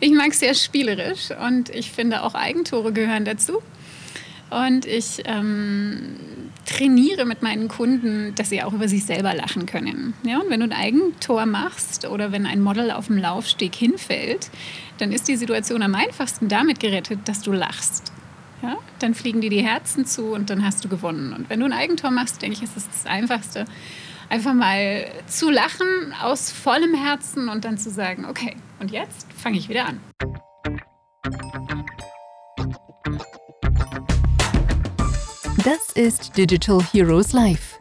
Ich mag es sehr spielerisch und ich finde auch Eigentore gehören dazu. Und ich ähm, trainiere mit meinen Kunden, dass sie auch über sich selber lachen können. Ja, und wenn du ein Eigentor machst oder wenn ein Model auf dem Laufsteg hinfällt, dann ist die Situation am einfachsten damit gerettet, dass du lachst. Ja, dann fliegen dir die Herzen zu und dann hast du gewonnen. Und wenn du ein Eigentor machst, denke ich, ist es das Einfachste, einfach mal zu lachen aus vollem Herzen und dann zu sagen, okay, und jetzt fange ich wieder an. Das ist Digital Heroes Live.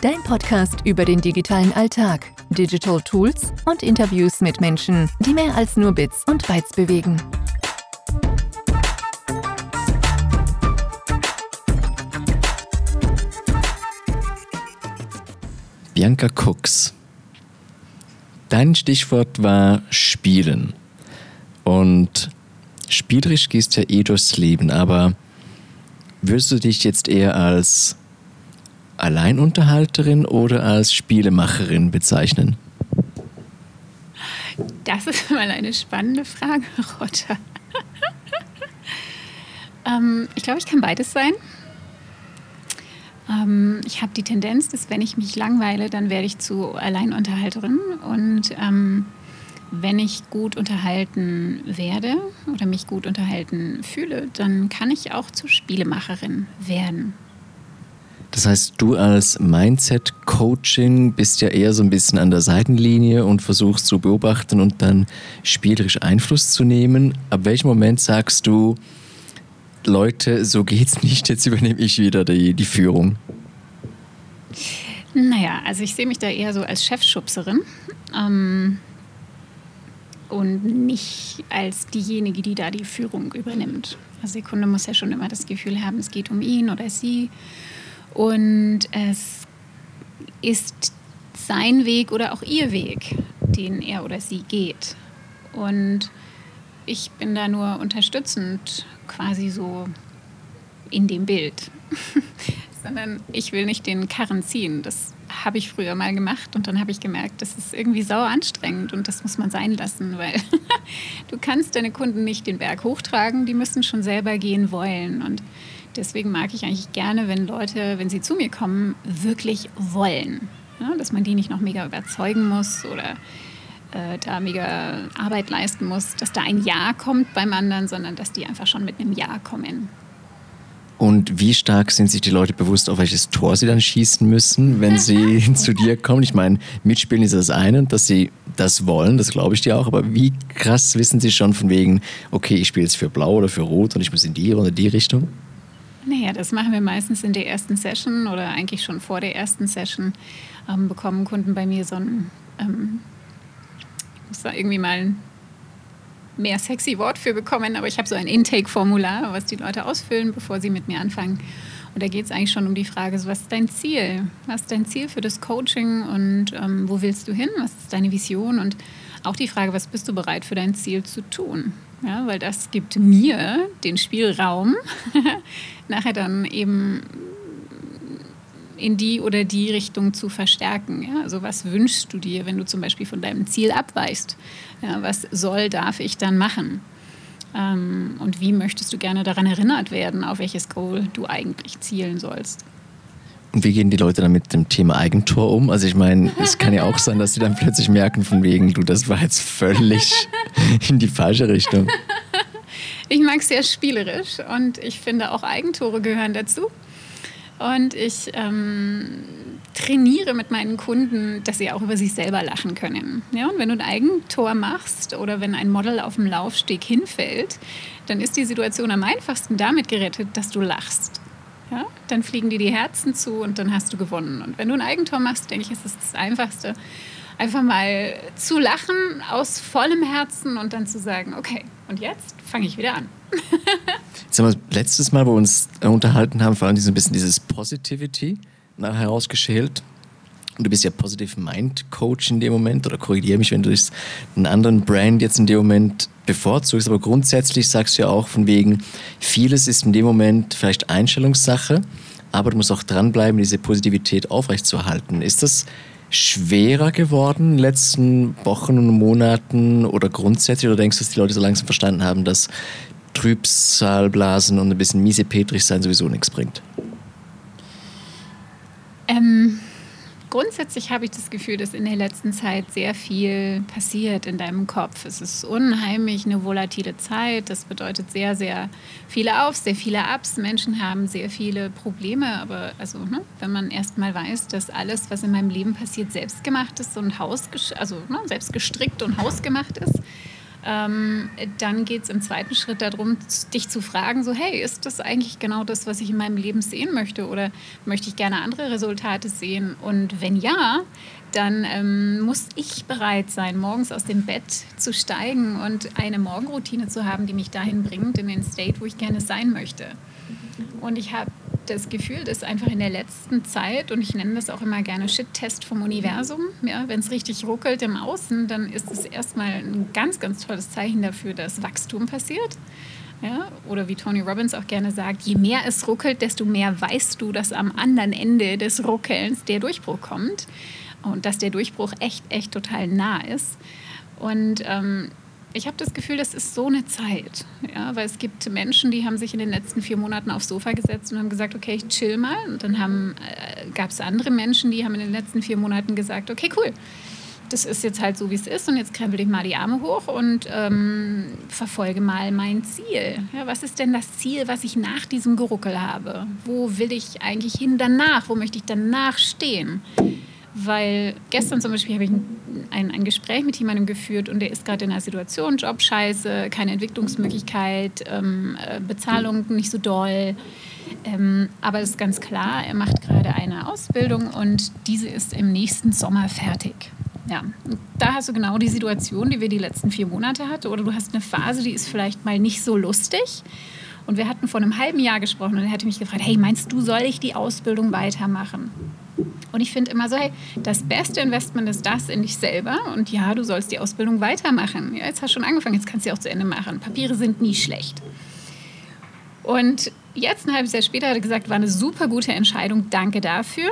Dein Podcast über den digitalen Alltag, Digital Tools und Interviews mit Menschen, die mehr als nur Bits und Bytes bewegen. Bianca Cooks. Dein Stichwort war Spielen. Und spielerisch gehst ja eh durchs Leben, aber Würdest du dich jetzt eher als Alleinunterhalterin oder als Spielemacherin bezeichnen? Das ist mal eine spannende Frage, Roger. ähm, ich glaube, ich kann beides sein. Ähm, ich habe die Tendenz, dass wenn ich mich langweile, dann werde ich zu Alleinunterhalterin. Und ähm, wenn ich gut unterhalten werde oder mich gut unterhalten fühle, dann kann ich auch zur Spielemacherin werden. Das heißt, du als Mindset-Coaching bist ja eher so ein bisschen an der Seitenlinie und versuchst zu beobachten und dann spielerisch Einfluss zu nehmen. Ab welchem Moment sagst du, Leute, so geht's nicht, jetzt übernehme ich wieder die, die Führung? Naja, also ich sehe mich da eher so als Chefschubserin. Ähm, und nicht als diejenige, die da die Führung übernimmt. Also der Kunde muss ja schon immer das Gefühl haben, es geht um ihn oder sie und es ist sein Weg oder auch ihr Weg, den er oder sie geht. Und ich bin da nur unterstützend quasi so in dem Bild. Sondern ich will nicht den Karren ziehen. Das habe ich früher mal gemacht und dann habe ich gemerkt, das ist irgendwie sauer anstrengend und das muss man sein lassen, weil du kannst deine Kunden nicht den Berg hochtragen, die müssen schon selber gehen wollen und deswegen mag ich eigentlich gerne, wenn Leute, wenn sie zu mir kommen, wirklich wollen. Ja, dass man die nicht noch mega überzeugen muss oder äh, da mega Arbeit leisten muss, dass da ein Ja kommt beim anderen, sondern dass die einfach schon mit einem Ja kommen. Und wie stark sind sich die Leute bewusst, auf welches Tor sie dann schießen müssen, wenn sie zu dir kommen? Ich meine, mitspielen ist das eine, dass sie das wollen, das glaube ich dir auch. Aber wie krass wissen sie schon von wegen, okay, ich spiele jetzt für Blau oder für Rot und ich muss in die oder die Richtung? Naja, das machen wir meistens in der ersten Session oder eigentlich schon vor der ersten Session. Ähm, bekommen Kunden bei mir so ein, ähm, muss da irgendwie mal ein mehr sexy Wort für bekommen, aber ich habe so ein Intake-Formular, was die Leute ausfüllen, bevor sie mit mir anfangen. Und da geht es eigentlich schon um die Frage, so, was ist dein Ziel? Was ist dein Ziel für das Coaching und ähm, wo willst du hin? Was ist deine Vision? Und auch die Frage, was bist du bereit für dein Ziel zu tun? Ja, weil das gibt mir den Spielraum, nachher dann eben in die oder die Richtung zu verstärken. Ja? Also was wünschst du dir, wenn du zum Beispiel von deinem Ziel abweichst? Ja, was soll, darf ich dann machen? Ähm, und wie möchtest du gerne daran erinnert werden, auf welches Goal du eigentlich zielen sollst? Und wie gehen die Leute dann mit dem Thema Eigentor um? Also ich meine, es kann ja auch sein, dass sie dann plötzlich merken, von wegen, du, das war jetzt völlig in die falsche Richtung. Ich mag es sehr spielerisch und ich finde auch Eigentore gehören dazu. Und ich ähm, trainiere mit meinen Kunden, dass sie auch über sich selber lachen können. Ja, und wenn du ein Eigentor machst oder wenn ein Model auf dem Laufsteg hinfällt, dann ist die Situation am einfachsten damit gerettet, dass du lachst. Ja, dann fliegen dir die Herzen zu und dann hast du gewonnen. Und wenn du ein Eigentor machst, denke ich, ist es das Einfachste, einfach mal zu lachen aus vollem Herzen und dann zu sagen, okay, und jetzt fange ich wieder an. Jetzt haben wir letztes Mal, wo wir uns unterhalten haben, vor allem ein bisschen dieses Positivity herausgeschält. Und du bist ja Positive Mind Coach in dem Moment oder korrigiere mich, wenn du einen anderen Brand jetzt in dem Moment bevorzugst. Aber grundsätzlich sagst du ja auch von wegen, vieles ist in dem Moment vielleicht Einstellungssache, aber du musst auch dranbleiben, diese Positivität aufrechtzuerhalten. Ist das schwerer geworden in den letzten Wochen und Monaten oder grundsätzlich? Oder denkst du, dass die Leute so langsam verstanden haben, dass Trübsalblasen und ein bisschen miesepetrig sein sowieso nichts bringt? Ähm, grundsätzlich habe ich das Gefühl, dass in der letzten Zeit sehr viel passiert in deinem Kopf. Es ist unheimlich eine volatile Zeit. Das bedeutet sehr, sehr viele Aufs, sehr viele Ups. Menschen haben sehr viele Probleme. Aber also, ne, wenn man erst mal weiß, dass alles, was in meinem Leben passiert, selbst gemacht ist und Haus, also ne, selbst gestrickt und hausgemacht ist, ähm, dann geht es im zweiten Schritt darum, dich zu fragen, so hey, ist das eigentlich genau das, was ich in meinem Leben sehen möchte oder möchte ich gerne andere Resultate sehen? Und wenn ja, dann ähm, muss ich bereit sein, morgens aus dem Bett zu steigen und eine Morgenroutine zu haben, die mich dahin bringt, in den State, wo ich gerne sein möchte. Und ich habe das Gefühl, dass einfach in der letzten Zeit, und ich nenne das auch immer gerne Shit-Test vom Universum, ja, wenn es richtig ruckelt im Außen, dann ist es erstmal ein ganz, ganz tolles Zeichen dafür, dass Wachstum passiert. Ja, oder wie Tony Robbins auch gerne sagt, je mehr es ruckelt, desto mehr weißt du, dass am anderen Ende des Ruckelns der Durchbruch kommt und dass der Durchbruch echt, echt total nah ist. Und ähm, ich habe das Gefühl, das ist so eine Zeit. Ja, weil es gibt Menschen, die haben sich in den letzten vier Monaten aufs Sofa gesetzt und haben gesagt, okay, ich chill mal. Und dann äh, gab es andere Menschen, die haben in den letzten vier Monaten gesagt, okay, cool. Das ist jetzt halt so, wie es ist und jetzt krempel ich mal die Arme hoch und ähm, verfolge mal mein Ziel. Ja, was ist denn das Ziel, was ich nach diesem Geruckel habe? Wo will ich eigentlich hin danach? Wo möchte ich danach stehen? Weil gestern zum Beispiel habe ich ein, ein, Gespräch mit jemandem geführt und der ist gerade in einer Situation, Jobscheiße, keine Entwicklungsmöglichkeit, ähm, äh, Bezahlung nicht so doll. Ähm, aber es ist ganz klar, er macht gerade eine Ausbildung und diese ist im nächsten Sommer fertig. Ja, da hast du genau die Situation, die wir die letzten vier Monate hatten. Oder du hast eine Phase, die ist vielleicht mal nicht so lustig. Und wir hatten vor einem halben Jahr gesprochen und er hatte mich gefragt, hey, meinst du, soll ich die Ausbildung weitermachen? Und ich finde immer so, hey, das beste Investment ist das in dich selber. Und ja, du sollst die Ausbildung weitermachen. Ja, jetzt hast du schon angefangen, jetzt kannst du sie auch zu Ende machen. Papiere sind nie schlecht. Und jetzt, ein halbes Jahr später, hat er gesagt, war eine super gute Entscheidung, danke dafür.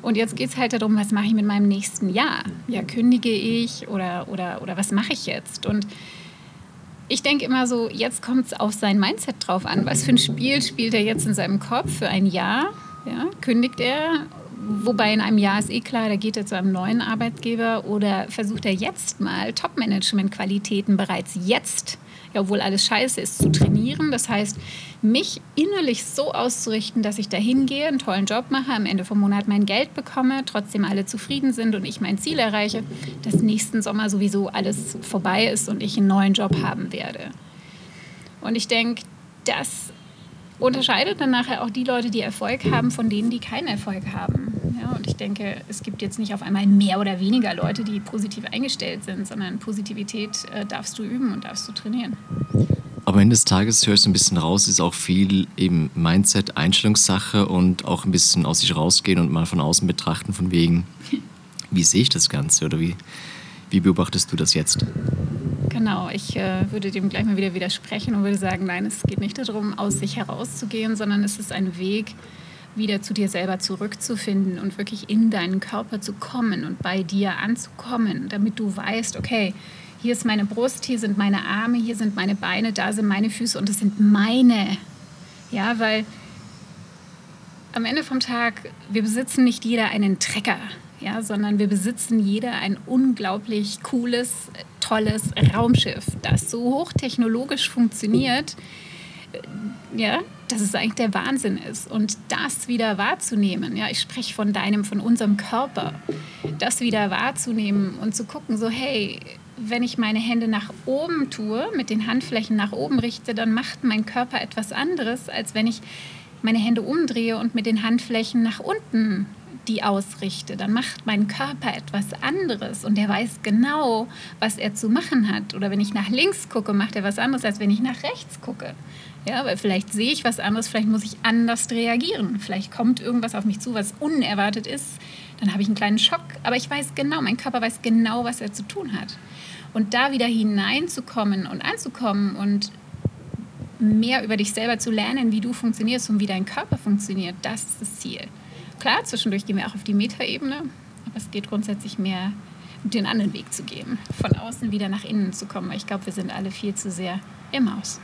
Und jetzt geht es halt darum, was mache ich mit meinem nächsten Jahr? Ja, kündige ich oder, oder, oder was mache ich jetzt? Und ich denke immer so, jetzt kommt es auf sein Mindset drauf an. Was für ein Spiel spielt er jetzt in seinem Kopf für ein Jahr? Ja, kündigt er Wobei in einem Jahr ist eh klar, da geht er zu einem neuen Arbeitgeber oder versucht er jetzt mal Top-Management-Qualitäten bereits jetzt, ja, obwohl alles scheiße ist, zu trainieren. Das heißt, mich innerlich so auszurichten, dass ich da hingehe, einen tollen Job mache, am Ende vom Monat mein Geld bekomme, trotzdem alle zufrieden sind und ich mein Ziel erreiche, dass nächsten Sommer sowieso alles vorbei ist und ich einen neuen Job haben werde. Und ich denke, das unterscheidet dann nachher auch die Leute, die Erfolg haben, von denen, die keinen Erfolg haben. Ja, und ich denke, es gibt jetzt nicht auf einmal mehr oder weniger Leute, die positiv eingestellt sind, sondern Positivität äh, darfst du üben und darfst du trainieren. Am Ende des Tages hörst du ein bisschen raus, ist auch viel eben Mindset, Einstellungssache und auch ein bisschen aus sich rausgehen und mal von außen betrachten, von wegen, wie sehe ich das Ganze oder wie, wie beobachtest du das jetzt? Genau, ich äh, würde dem gleich mal wieder widersprechen und würde sagen, nein, es geht nicht darum, aus sich herauszugehen, sondern es ist ein Weg, wieder zu dir selber zurückzufinden und wirklich in deinen Körper zu kommen und bei dir anzukommen, damit du weißt, okay, hier ist meine Brust, hier sind meine Arme, hier sind meine Beine, da sind meine Füße und das sind meine. Ja, weil am Ende vom Tag, wir besitzen nicht jeder einen Trecker ja, sondern wir besitzen jeder ein unglaublich cooles, tolles Raumschiff, das so hochtechnologisch funktioniert, äh, ja, dass es eigentlich der Wahnsinn ist. Und das wieder wahrzunehmen, ja, ich spreche von deinem, von unserem Körper, das wieder wahrzunehmen und zu gucken, so hey, wenn ich meine Hände nach oben tue, mit den Handflächen nach oben richte, dann macht mein Körper etwas anderes, als wenn ich meine Hände umdrehe und mit den Handflächen nach unten die ausrichte, dann macht mein Körper etwas anderes und der weiß genau, was er zu machen hat. Oder wenn ich nach links gucke, macht er was anderes, als wenn ich nach rechts gucke. Ja, weil vielleicht sehe ich was anderes, vielleicht muss ich anders reagieren. Vielleicht kommt irgendwas auf mich zu, was unerwartet ist. Dann habe ich einen kleinen Schock, aber ich weiß genau, mein Körper weiß genau, was er zu tun hat. Und da wieder hineinzukommen und anzukommen und mehr über dich selber zu lernen, wie du funktionierst und wie dein Körper funktioniert, das ist das Ziel. Klar, zwischendurch gehen wir auch auf die Metaebene, aber Es geht grundsätzlich mehr, den anderen Weg zu gehen, von außen wieder nach innen zu kommen. Ich glaube, wir sind alle viel zu sehr im Außen.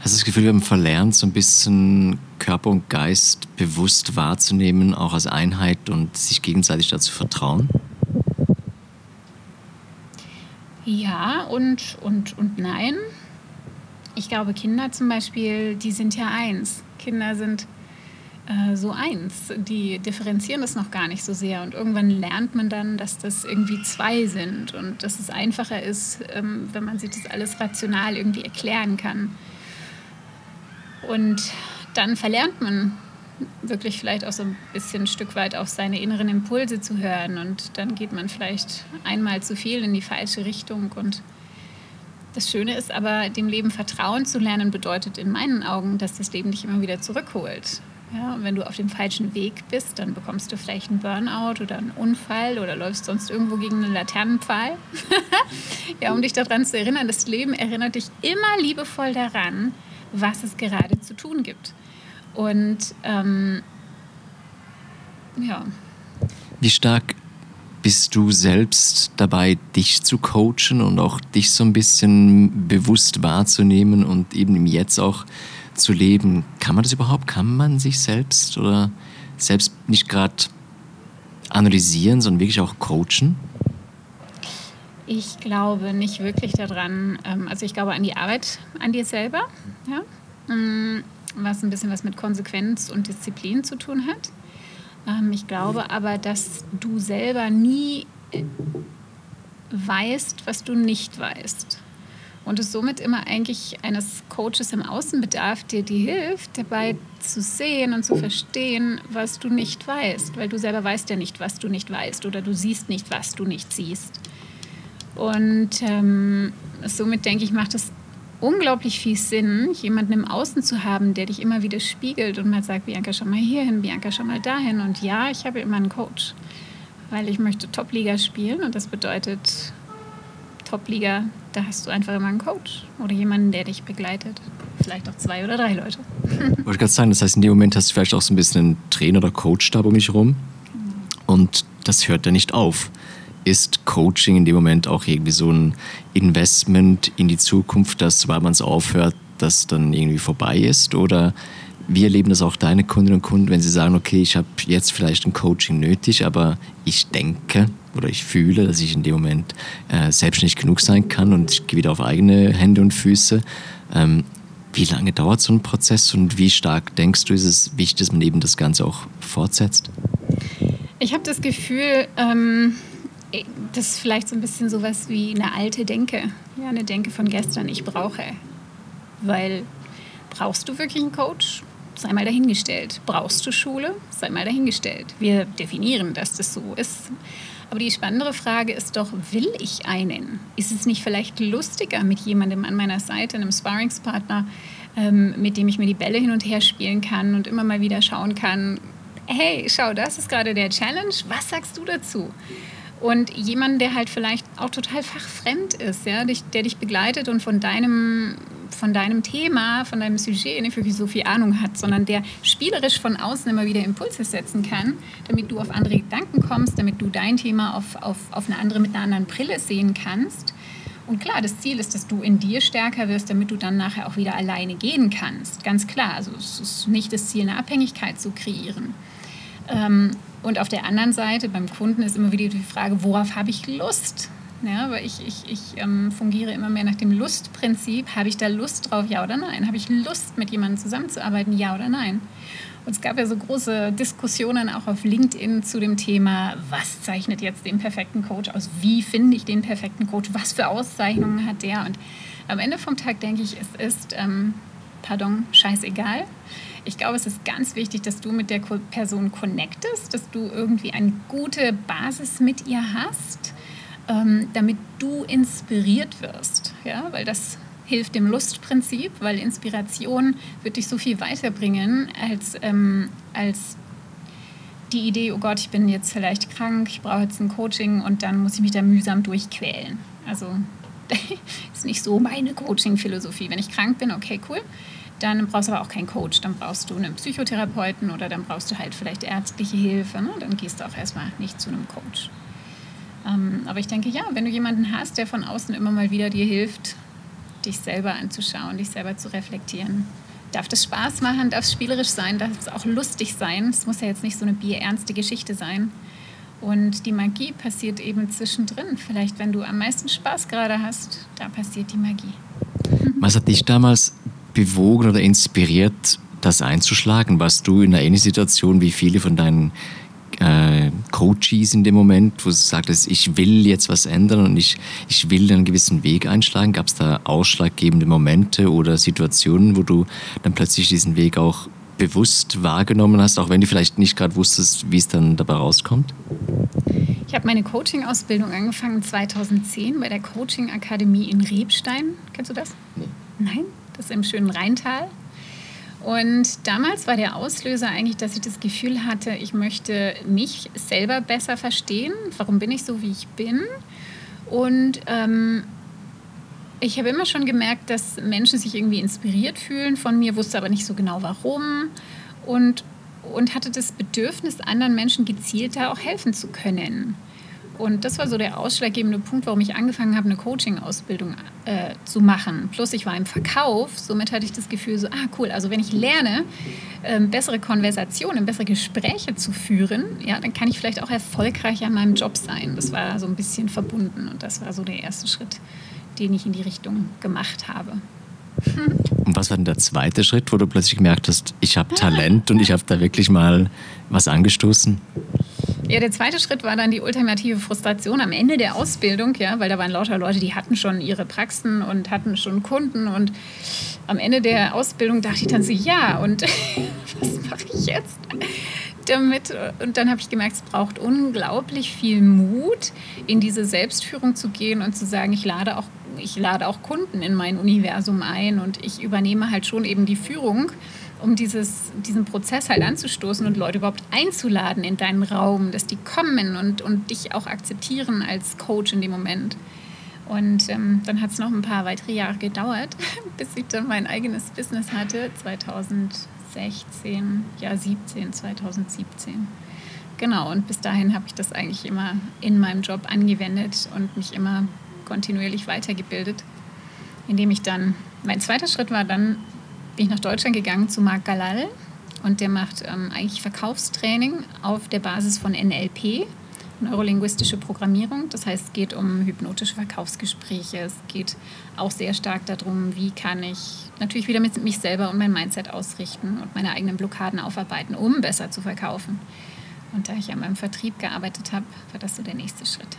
Hast du das Gefühl, wir haben verlernt, so ein bisschen Körper und Geist bewusst wahrzunehmen, auch als Einheit und sich gegenseitig dazu vertrauen? Ja und, und, und nein. Ich glaube, Kinder zum Beispiel, die sind ja eins. Kinder sind äh, so eins. Die differenzieren das noch gar nicht so sehr. Und irgendwann lernt man dann, dass das irgendwie zwei sind und dass es einfacher ist, ähm, wenn man sich das alles rational irgendwie erklären kann. Und dann verlernt man wirklich vielleicht auch so ein bisschen ein Stück weit auf seine inneren Impulse zu hören. Und dann geht man vielleicht einmal zu viel in die falsche Richtung. Und das Schöne ist aber, dem Leben Vertrauen zu lernen, bedeutet in meinen Augen, dass das Leben dich immer wieder zurückholt. Ja, und wenn du auf dem falschen Weg bist, dann bekommst du vielleicht einen Burnout oder einen Unfall oder läufst sonst irgendwo gegen einen Laternenpfahl. ja, um dich daran zu erinnern, das Leben erinnert dich immer liebevoll daran, was es gerade zu tun gibt. Und ähm, ja. Wie stark bist du selbst dabei, dich zu coachen und auch dich so ein bisschen bewusst wahrzunehmen und eben im Jetzt auch zu leben? Kann man das überhaupt? Kann man sich selbst oder selbst nicht gerade analysieren, sondern wirklich auch coachen? Ich glaube nicht wirklich daran. Ähm, also ich glaube an die Arbeit an dir selber. Ja? Mm, was ein bisschen was mit Konsequenz und Disziplin zu tun hat. Ähm, ich glaube aber, dass du selber nie äh, weißt, was du nicht weißt. Und es somit immer eigentlich eines Coaches im Außen bedarf, der dir hilft, dabei zu sehen und zu verstehen, was du nicht weißt. Weil du selber weißt ja nicht, was du nicht weißt oder du siehst nicht, was du nicht siehst. Und ähm, somit denke ich, macht es unglaublich viel Sinn, jemanden im Außen zu haben, der dich immer wieder spiegelt und mal sagt, Bianca, schau mal hierhin, Bianca, schau mal dahin. Und ja, ich habe immer einen Coach, weil ich möchte Top-Liga spielen und das bedeutet Top-Liga, da hast du einfach immer einen Coach oder jemanden, der dich begleitet. Vielleicht auch zwei oder drei Leute. Wollte ich gerade sagen, das heißt, in dem Moment hast du vielleicht auch so ein bisschen einen Trainer oder Coach da um mich rum und das hört ja nicht auf ist Coaching in dem Moment auch irgendwie so ein Investment in die Zukunft, dass, weil man es aufhört, das dann irgendwie vorbei ist? Oder wie erleben das auch deine Kundinnen und Kunden, wenn sie sagen, okay, ich habe jetzt vielleicht ein Coaching nötig, aber ich denke oder ich fühle, dass ich in dem Moment äh, selbstständig genug sein kann und ich gehe wieder auf eigene Hände und Füße. Ähm, wie lange dauert so ein Prozess und wie stark denkst du, ist es wichtig, dass man eben das Ganze auch fortsetzt? Ich habe das Gefühl, ähm das ist vielleicht so ein bisschen sowas wie eine alte Denke. Ja, eine Denke von gestern. Ich brauche. Weil brauchst du wirklich einen Coach? Sei mal dahingestellt. Brauchst du Schule? Sei mal dahingestellt. Wir definieren, dass das so ist. Aber die spannendere Frage ist doch, will ich einen? Ist es nicht vielleicht lustiger mit jemandem an meiner Seite, einem Sparringspartner, ähm, mit dem ich mir die Bälle hin und her spielen kann und immer mal wieder schauen kann, hey, schau, das ist gerade der Challenge, was sagst du dazu? Und jemanden, der halt vielleicht auch total fachfremd ist, ja, der dich begleitet und von deinem, von deinem Thema, von deinem Sujet nicht wirklich so viel Ahnung hat, sondern der spielerisch von außen immer wieder Impulse setzen kann, damit du auf andere Gedanken kommst, damit du dein Thema auf, auf, auf eine andere, mit einer anderen Brille sehen kannst. Und klar, das Ziel ist, dass du in dir stärker wirst, damit du dann nachher auch wieder alleine gehen kannst. Ganz klar. Also es ist nicht das Ziel, eine Abhängigkeit zu kreieren. Ähm, und auf der anderen Seite beim Kunden ist immer wieder die Frage, worauf habe ich Lust? Ja, weil ich, ich, ich ähm, fungiere immer mehr nach dem Lustprinzip. Habe ich da Lust drauf, ja oder nein? Habe ich Lust, mit jemandem zusammenzuarbeiten, ja oder nein? Und es gab ja so große Diskussionen auch auf LinkedIn zu dem Thema, was zeichnet jetzt den perfekten Coach aus? Wie finde ich den perfekten Coach? Was für Auszeichnungen hat der? Und am Ende vom Tag denke ich, es ist, ähm, pardon, scheißegal. Ich glaube, es ist ganz wichtig, dass du mit der Person connectest, dass du irgendwie eine gute Basis mit ihr hast, ähm, damit du inspiriert wirst. Ja? Weil das hilft dem Lustprinzip, weil Inspiration wird dich so viel weiterbringen als, ähm, als die Idee, oh Gott, ich bin jetzt vielleicht krank, ich brauche jetzt ein Coaching und dann muss ich mich da mühsam durchquälen. Also ist nicht so meine Coaching-Philosophie. Wenn ich krank bin, okay, cool dann brauchst du aber auch keinen Coach. Dann brauchst du einen Psychotherapeuten oder dann brauchst du halt vielleicht ärztliche Hilfe. Ne? Dann gehst du auch erstmal nicht zu einem Coach. Ähm, aber ich denke, ja, wenn du jemanden hast, der von außen immer mal wieder dir hilft, dich selber anzuschauen, dich selber zu reflektieren, darf das Spaß machen, darf es spielerisch sein, darf es auch lustig sein. Es muss ja jetzt nicht so eine bierernste Geschichte sein. Und die Magie passiert eben zwischendrin. Vielleicht, wenn du am meisten Spaß gerade hast, da passiert die Magie. Was hat dich damals bewogen oder inspiriert, das einzuschlagen? Warst du in einer ähnlichen Situation wie viele von deinen äh, Coaches in dem Moment, wo du sagtest, ich will jetzt was ändern und ich, ich will einen gewissen Weg einschlagen? Gab es da ausschlaggebende Momente oder Situationen, wo du dann plötzlich diesen Weg auch bewusst wahrgenommen hast, auch wenn du vielleicht nicht gerade wusstest, wie es dann dabei rauskommt? Ich habe meine Coaching-Ausbildung angefangen 2010 bei der Coaching-Akademie in Rebstein. Kennst du das? Nee. Nein, das ist im schönen Rheintal. Und damals war der Auslöser eigentlich, dass ich das Gefühl hatte, ich möchte mich selber besser verstehen. Warum bin ich so, wie ich bin? Und ähm, ich habe immer schon gemerkt, dass Menschen sich irgendwie inspiriert fühlen von mir, wusste aber nicht so genau warum. Und, und hatte das Bedürfnis, anderen Menschen gezielter auch helfen zu können. Und das war so der ausschlaggebende Punkt, warum ich angefangen habe, eine Coaching-Ausbildung äh, zu machen. Plus ich war im Verkauf, somit hatte ich das Gefühl, so, ah cool, also wenn ich lerne, ähm, bessere Konversationen, bessere Gespräche zu führen, ja, dann kann ich vielleicht auch erfolgreicher in meinem Job sein. Das war so ein bisschen verbunden und das war so der erste Schritt, den ich in die Richtung gemacht habe. Und was war denn der zweite Schritt, wo du plötzlich gemerkt hast, ich habe Talent und ich habe da wirklich mal was angestoßen? Ja, der zweite Schritt war dann die ultimative Frustration am Ende der Ausbildung, ja, weil da waren lauter Leute, die hatten schon ihre Praxen und hatten schon Kunden und am Ende der Ausbildung dachte ich dann so, ja, und was mache ich jetzt damit? Und dann habe ich gemerkt, es braucht unglaublich viel Mut, in diese Selbstführung zu gehen und zu sagen, ich lade auch ich lade auch Kunden in mein Universum ein und ich übernehme halt schon eben die Führung um dieses, diesen Prozess halt anzustoßen und Leute überhaupt einzuladen in deinen Raum, dass die kommen und, und dich auch akzeptieren als Coach in dem Moment. Und ähm, dann hat es noch ein paar weitere Jahre gedauert, bis ich dann mein eigenes Business hatte, 2016, ja 17, 2017. Genau, und bis dahin habe ich das eigentlich immer in meinem Job angewendet und mich immer kontinuierlich weitergebildet, indem ich dann, mein zweiter Schritt war dann bin ich nach Deutschland gegangen zu Marc Galal und der macht ähm, eigentlich Verkaufstraining auf der Basis von NLP, neurolinguistische Programmierung. Das heißt, es geht um hypnotische Verkaufsgespräche. Es geht auch sehr stark darum, wie kann ich natürlich wieder mit mich selber und mein Mindset ausrichten und meine eigenen Blockaden aufarbeiten, um besser zu verkaufen. Und da ich an meinem Vertrieb gearbeitet habe, war das so der nächste Schritt.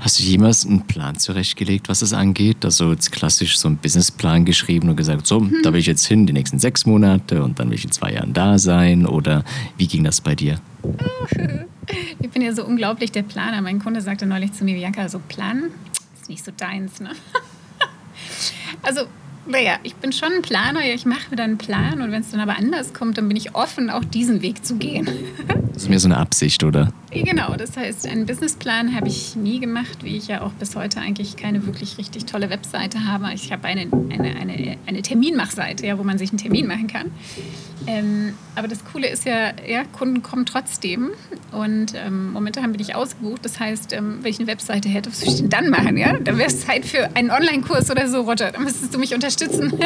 Hast du jemals einen Plan zurechtgelegt, was es angeht? Also jetzt klassisch so einen Businessplan geschrieben und gesagt, so, hm. da will ich jetzt hin, die nächsten sechs Monate und dann will ich in zwei Jahren da sein? Oder wie ging das bei dir? Ich bin ja so unglaublich der Planer. Mein Kunde sagte neulich zu mir, Bianca, so Plan ist nicht so deins, ne? Also naja, ich bin schon ein Planer, ich mache mir dann einen Plan und wenn es dann aber anders kommt, dann bin ich offen, auch diesen Weg zu gehen. Das ist mir so eine Absicht, oder? Genau, das heißt, einen Businessplan habe ich nie gemacht, wie ich ja auch bis heute eigentlich keine wirklich richtig tolle Webseite habe. Ich habe eine, eine, eine, eine Terminmachseite, ja, wo man sich einen Termin machen kann. Ähm, aber das Coole ist ja, ja, Kunden kommen trotzdem und ähm, momentan bin ich ausgebucht. Das heißt, ähm, wenn ich eine Webseite hätte, was würde ich denn dann machen? Ja? Dann wäre es Zeit für einen Online-Kurs oder so, Roger. Dann müsstest du mich unterstützen.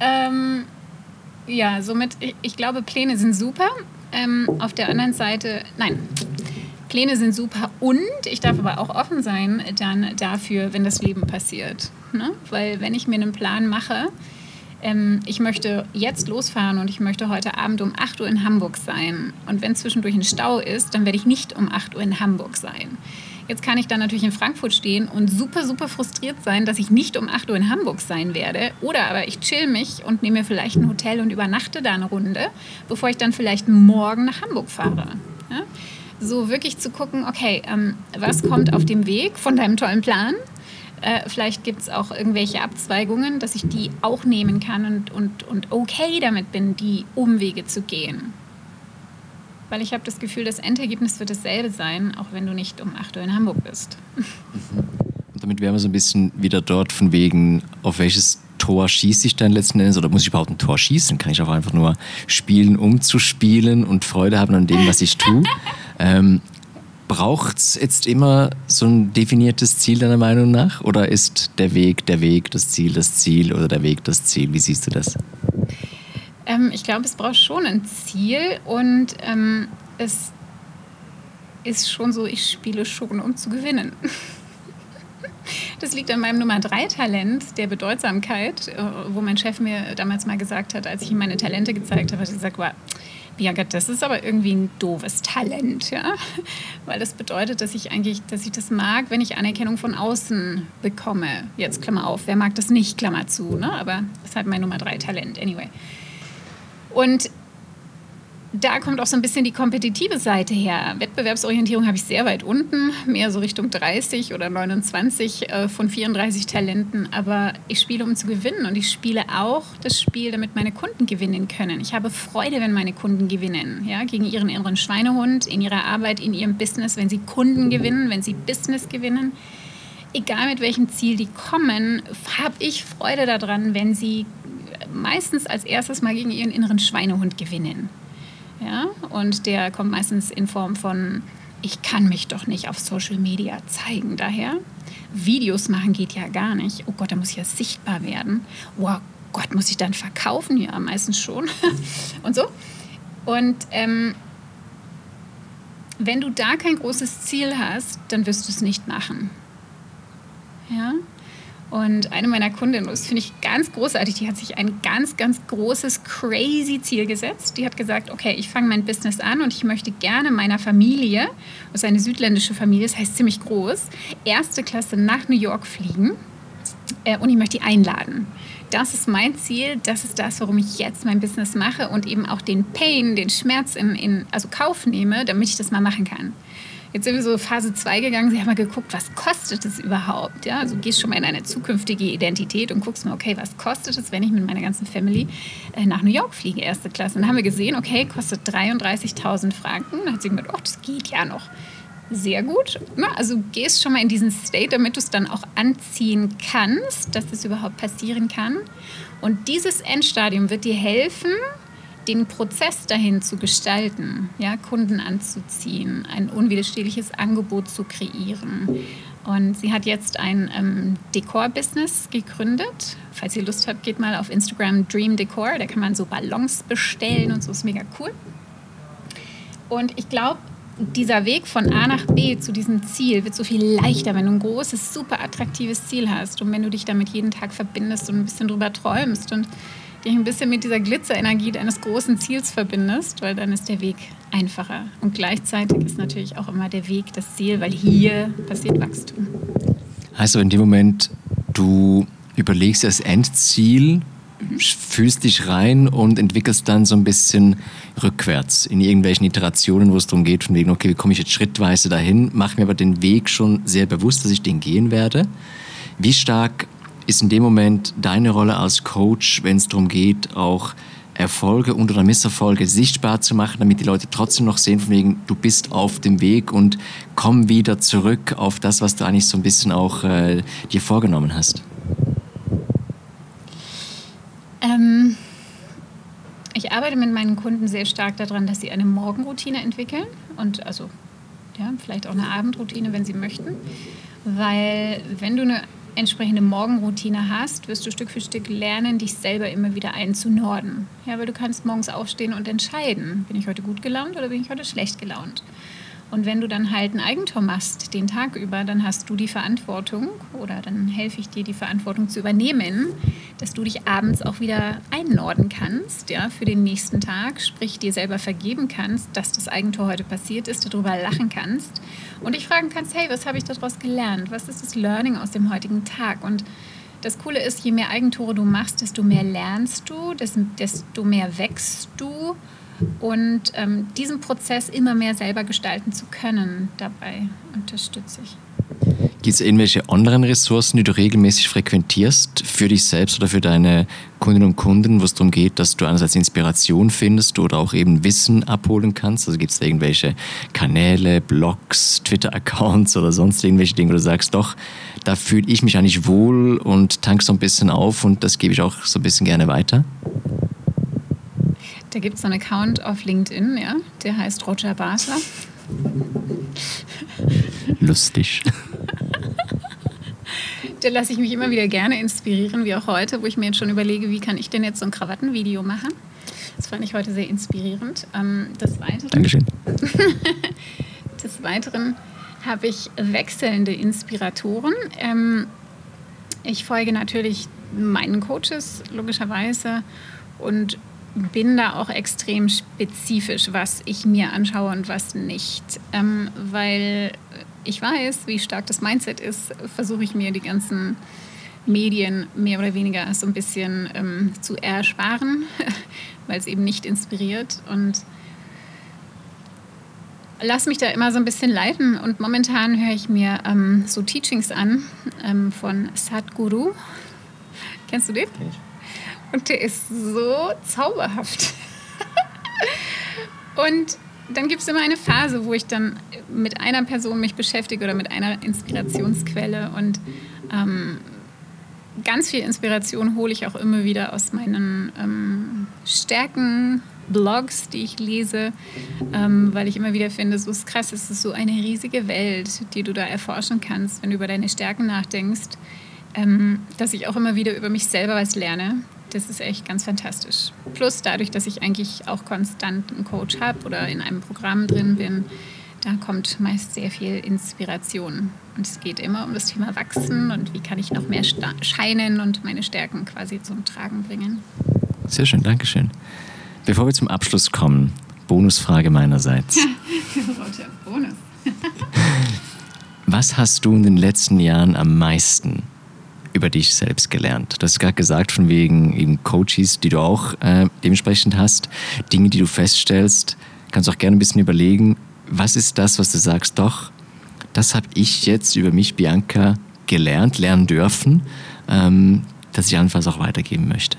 ähm, ja, somit, ich, ich, glaube, Pläne sind super. Ähm, auf der anderen Seite, nein, Pläne sind super und ich darf aber auch offen sein dann dafür, wenn das Leben passiert. Ne? Weil wenn ich mir einen Plan mache, ähm, ich möchte jetzt losfahren und ich möchte heute Abend um 8 Uhr in Hamburg sein. Und wenn zwischendurch ein Stau ist, dann werde ich nicht um 8 Uhr in Hamburg sein. Jetzt kann ich dann natürlich in Frankfurt stehen und super, super frustriert sein, dass ich nicht um 8 Uhr in Hamburg sein werde. Oder aber ich chill mich und nehme mir vielleicht ein Hotel und übernachte da eine Runde, bevor ich dann vielleicht morgen nach Hamburg fahre. Ja? So wirklich zu gucken, okay, ähm, was kommt auf dem Weg von deinem tollen Plan? Äh, vielleicht gibt es auch irgendwelche Abzweigungen, dass ich die auch nehmen kann und, und, und okay damit bin, die Umwege zu gehen. Weil ich habe das Gefühl, das Endergebnis wird dasselbe sein, auch wenn du nicht um 8 Uhr in Hamburg bist. Mhm. Damit wären wir so ein bisschen wieder dort von wegen, auf welches Tor schieße ich dann letzten Endes oder muss ich überhaupt ein Tor schießen? Kann ich auch einfach nur spielen, um zu spielen und Freude haben an dem, was ich tue? ähm, Braucht es jetzt immer so ein definiertes Ziel deiner Meinung nach? Oder ist der Weg der Weg, das Ziel das Ziel oder der Weg das Ziel? Wie siehst du das? Ähm, ich glaube, es braucht schon ein Ziel und ähm, es ist schon so, ich spiele schon, um zu gewinnen. Das liegt an meinem Nummer 3 Talent, der Bedeutsamkeit, äh, wo mein Chef mir damals mal gesagt hat, als ich ihm meine Talente gezeigt habe, hat er gesagt, wow, Bianca, das ist aber irgendwie ein doofes Talent, ja? Weil das bedeutet, dass ich eigentlich, dass ich das mag, wenn ich Anerkennung von außen bekomme. Jetzt Klammer auf, wer mag das nicht, Klammer zu, ne? Aber das ist halt mein Nummer 3 Talent, anyway. Und da kommt auch so ein bisschen die kompetitive Seite her. Wettbewerbsorientierung habe ich sehr weit unten, mehr so Richtung 30 oder 29 äh, von 34 Talenten. Aber ich spiele, um zu gewinnen. Und ich spiele auch das Spiel, damit meine Kunden gewinnen können. Ich habe Freude, wenn meine Kunden gewinnen. Ja, gegen ihren inneren Schweinehund, in ihrer Arbeit, in ihrem Business, wenn sie Kunden gewinnen, wenn sie Business gewinnen. Egal mit welchem Ziel die kommen, habe ich Freude daran, wenn sie meistens als erstes mal gegen ihren inneren Schweinehund gewinnen. Ja? Und der kommt meistens in Form von, ich kann mich doch nicht auf Social Media zeigen. Daher, Videos machen geht ja gar nicht. Oh Gott, da muss ich ja sichtbar werden. Oh Gott, muss ich dann verkaufen? Ja, meistens schon. Und so. Und ähm, wenn du da kein großes Ziel hast, dann wirst du es nicht machen. Ja? Und eine meiner Kundinnen, das finde ich ganz großartig, die hat sich ein ganz, ganz großes, crazy Ziel gesetzt. Die hat gesagt, okay, ich fange mein Business an und ich möchte gerne meiner Familie, das ist eine südländische Familie, das heißt ziemlich groß, erste Klasse nach New York fliegen äh, und ich möchte die einladen. Das ist mein Ziel, das ist das, warum ich jetzt mein Business mache und eben auch den Pain, den Schmerz in, in also Kauf nehme, damit ich das mal machen kann. Jetzt sind wir so Phase 2 gegangen. Sie haben mal geguckt, was kostet es überhaupt? Ja, also gehst schon mal in eine zukünftige Identität und guckst mal, okay, was kostet es, wenn ich mit meiner ganzen Family äh, nach New York fliege, erste Klasse. Und dann haben wir gesehen, okay, kostet 33.000 Franken. Dann hat sie gedacht, oh, das geht ja noch. Sehr gut. Also gehst schon mal in diesen State, damit du es dann auch anziehen kannst, dass das überhaupt passieren kann. Und dieses Endstadium wird dir helfen, den Prozess dahin zu gestalten, ja, Kunden anzuziehen, ein unwiderstehliches Angebot zu kreieren. Und sie hat jetzt ein ähm, Dekor-Business gegründet. Falls ihr Lust habt, geht mal auf Instagram Dream Decor. Da kann man so Ballons bestellen und so ist mega cool. Und ich glaube, dieser Weg von A nach B zu diesem Ziel wird so viel leichter, wenn du ein großes, super attraktives Ziel hast und wenn du dich damit jeden Tag verbindest und ein bisschen drüber träumst und dich ein bisschen mit dieser Glitzerenergie deines großen Ziels verbindest, weil dann ist der Weg einfacher. Und gleichzeitig ist natürlich auch immer der Weg das Ziel, weil hier passiert Wachstum. Heißt aber in dem Moment, du überlegst das Endziel, fühlst dich rein und entwickelst dann so ein bisschen rückwärts in irgendwelchen Iterationen, wo es darum geht, von wegen, okay, wie komme ich jetzt schrittweise dahin, mache mir aber den Weg schon sehr bewusst, dass ich den gehen werde. Wie stark ist in dem Moment deine Rolle als Coach, wenn es darum geht, auch Erfolge und oder Misserfolge sichtbar zu machen, damit die Leute trotzdem noch sehen, von wegen, du bist auf dem Weg und komm wieder zurück auf das, was du eigentlich so ein bisschen auch äh, dir vorgenommen hast? Ähm, ich arbeite mit meinen Kunden sehr stark daran, dass sie eine Morgenroutine entwickeln und also ja, vielleicht auch eine Abendroutine, wenn sie möchten. Weil wenn du eine entsprechende Morgenroutine hast, wirst du Stück für Stück lernen, dich selber immer wieder einzunorden. Ja, weil du kannst morgens aufstehen und entscheiden, bin ich heute gut gelaunt oder bin ich heute schlecht gelaunt. Und wenn du dann halt ein Eigentum machst den Tag über, dann hast du die Verantwortung oder dann helfe ich dir, die Verantwortung zu übernehmen, dass du dich abends auch wieder einnorden kannst ja, für den nächsten Tag, sprich dir selber vergeben kannst, dass das Eigentor heute passiert ist, darüber lachen kannst und dich fragen kannst, hey, was habe ich daraus gelernt? Was ist das Learning aus dem heutigen Tag? Und das Coole ist, je mehr Eigentore du machst, desto mehr lernst du, desto mehr wächst du und ähm, diesen Prozess immer mehr selber gestalten zu können, dabei unterstütze ich. Gibt es irgendwelche anderen Ressourcen, die du regelmäßig frequentierst für dich selbst oder für deine Kundinnen und Kunden, wo es darum geht, dass du einerseits Inspiration findest oder auch eben Wissen abholen kannst? Also gibt es irgendwelche Kanäle, Blogs, Twitter-Accounts oder sonst irgendwelche Dinge, wo du sagst, doch, da fühle ich mich eigentlich wohl und tank so ein bisschen auf und das gebe ich auch so ein bisschen gerne weiter. Da gibt es einen Account auf LinkedIn, ja, der heißt Roger Basler. Lustig. Da lasse ich mich immer wieder gerne inspirieren, wie auch heute, wo ich mir jetzt schon überlege, wie kann ich denn jetzt so ein Krawattenvideo machen. Das fand ich heute sehr inspirierend. Ähm, des Weiteren, Dankeschön. des Weiteren habe ich wechselnde Inspiratoren. Ähm, ich folge natürlich meinen Coaches, logischerweise, und bin da auch extrem spezifisch, was ich mir anschaue und was nicht. Ähm, weil ich weiß, wie stark das Mindset ist, versuche ich mir die ganzen Medien mehr oder weniger so ein bisschen ähm, zu ersparen, weil es eben nicht inspiriert. Und lass mich da immer so ein bisschen leiten. Und momentan höre ich mir ähm, so Teachings an ähm, von Sadhguru. Kennst du den? Und der ist so zauberhaft. und dann gibt es immer eine Phase, wo ich dann mit einer Person mich beschäftige oder mit einer Inspirationsquelle. Und ähm, ganz viel Inspiration hole ich auch immer wieder aus meinen ähm, Stärken, Blogs, die ich lese, ähm, weil ich immer wieder finde, so ist krass, es ist so eine riesige Welt, die du da erforschen kannst, wenn du über deine Stärken nachdenkst, ähm, dass ich auch immer wieder über mich selber was lerne. Das ist echt ganz fantastisch. Plus dadurch, dass ich eigentlich auch konstant einen Coach habe oder in einem Programm drin bin, da kommt meist sehr viel Inspiration. Und es geht immer um das Thema Wachsen und wie kann ich noch mehr scheinen und meine Stärken quasi zum Tragen bringen. Sehr schön, Dankeschön. Bevor wir zum Abschluss kommen, Bonusfrage meinerseits. Roger, Bonus. Was hast du in den letzten Jahren am meisten über dich selbst gelernt? Du hast gerade gesagt, von wegen eben Coaches, die du auch äh, dementsprechend hast, Dinge, die du feststellst. Kannst auch gerne ein bisschen überlegen, was ist das, was du sagst, doch, das habe ich jetzt über mich, Bianca, gelernt, lernen dürfen, ähm, dass ich anfangs auch weitergeben möchte.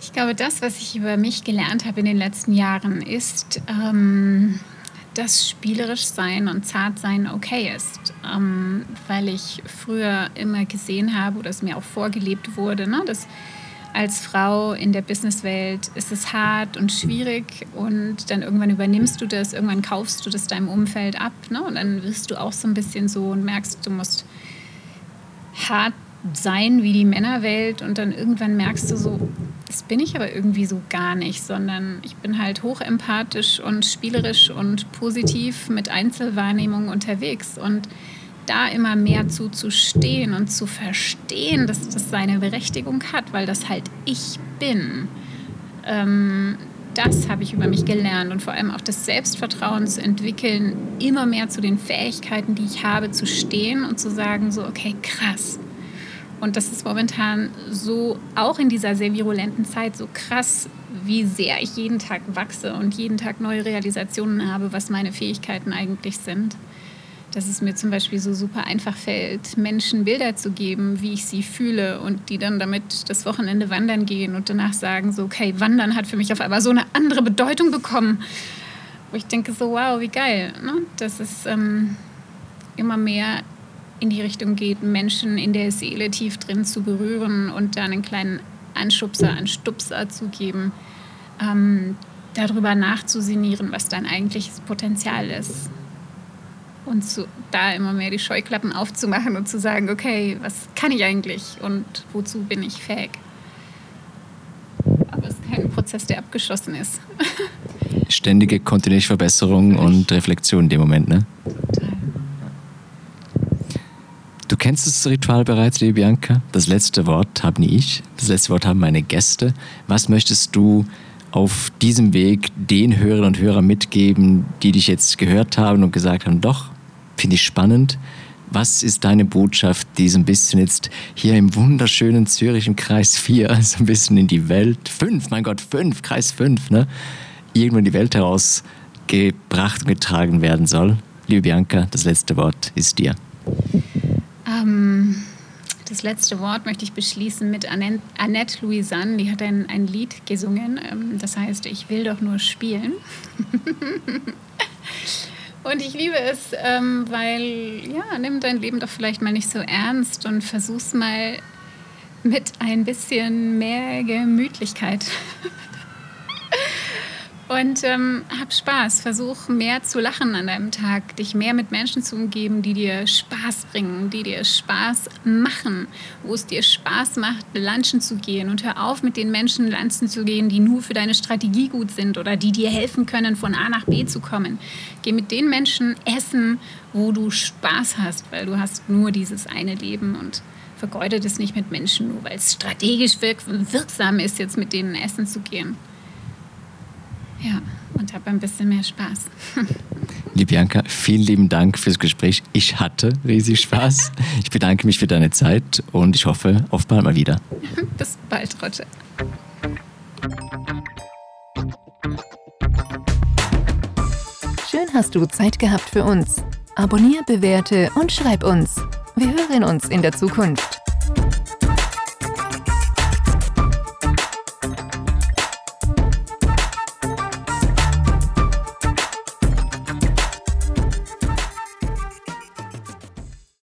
Ich glaube, das, was ich über mich gelernt habe in den letzten Jahren, ist, ähm, dass spielerisch sein und zart sein okay ist. Ähm, weil ich früher immer gesehen habe oder es mir auch vorgelebt wurde, ne, dass als Frau in der Businesswelt ist es hart und schwierig und dann irgendwann übernimmst du das, irgendwann kaufst du das deinem Umfeld ab ne, und dann wirst du auch so ein bisschen so und merkst, du musst hart sein wie die Männerwelt und dann irgendwann merkst du so, das bin ich aber irgendwie so gar nicht, sondern ich bin halt hochempathisch und spielerisch und positiv mit Einzelwahrnehmung unterwegs und da immer mehr zuzustehen und zu verstehen, dass das seine Berechtigung hat, weil das halt ich bin. Ähm, das habe ich über mich gelernt und vor allem auch das Selbstvertrauen zu entwickeln, immer mehr zu den Fähigkeiten, die ich habe, zu stehen und zu sagen, so, okay, krass, und das ist momentan so, auch in dieser sehr virulenten Zeit, so krass, wie sehr ich jeden Tag wachse und jeden Tag neue Realisationen habe, was meine Fähigkeiten eigentlich sind. Dass es mir zum Beispiel so super einfach fällt, Menschen Bilder zu geben, wie ich sie fühle und die dann damit das Wochenende wandern gehen und danach sagen, so, okay, Wandern hat für mich auf einmal so eine andere Bedeutung bekommen. Wo ich denke, so, wow, wie geil. Ne? Das ist ähm, immer mehr in die Richtung geht, Menschen in der Seele tief drin zu berühren und da einen kleinen Anschubser, einen Stupser zu geben, ähm, darüber nachzusinieren, was dein eigentliches Potenzial ist. Und zu, da immer mehr die Scheuklappen aufzumachen und zu sagen, okay, was kann ich eigentlich und wozu bin ich fähig? Aber es ist kein Prozess, der abgeschlossen ist. Ständige kontinuierliche Verbesserung und Reflexion in dem Moment, ne? Total. Du kennst das Ritual bereits, liebe Bianca. Das letzte Wort habe nie ich. Das letzte Wort haben meine Gäste. Was möchtest du auf diesem Weg den Hörerinnen und Hörern mitgeben, die dich jetzt gehört haben und gesagt haben, doch, finde ich spannend. Was ist deine Botschaft, die so ein bisschen jetzt hier im wunderschönen Zürich im Kreis 4, so ein bisschen in die Welt, 5, mein Gott, 5, Kreis 5, ne? irgendwo in die Welt herausgebracht und getragen werden soll? Liebe Bianca, das letzte Wort ist dir. Ähm, das letzte Wort möchte ich beschließen mit Annette Louisanne. Die hat ein, ein Lied gesungen, ähm, das heißt Ich will doch nur spielen. Und ich liebe es, ähm, weil, ja, nimm dein Leben doch vielleicht mal nicht so ernst und versuch's mal mit ein bisschen mehr Gemütlichkeit. Und ähm, hab Spaß, versuch mehr zu lachen an deinem Tag, dich mehr mit Menschen zu umgeben, die dir Spaß bringen, die dir Spaß machen, wo es dir Spaß macht, lunchen zu gehen. Und hör auf, mit den Menschen lunchen zu gehen, die nur für deine Strategie gut sind oder die dir helfen können, von A nach B zu kommen. Geh mit den Menschen essen, wo du Spaß hast, weil du hast nur dieses eine Leben und vergeude das nicht mit Menschen, nur weil es strategisch wirk wirksam ist, jetzt mit denen essen zu gehen. Ja, und habe ein bisschen mehr Spaß. Liebe Bianca, vielen lieben Dank fürs Gespräch. Ich hatte riesig Spaß. Ich bedanke mich für deine Zeit und ich hoffe, auf bald mal wieder. Bis bald, Roger. Schön hast du Zeit gehabt für uns. Abonnier, bewerte und schreib uns. Wir hören uns in der Zukunft.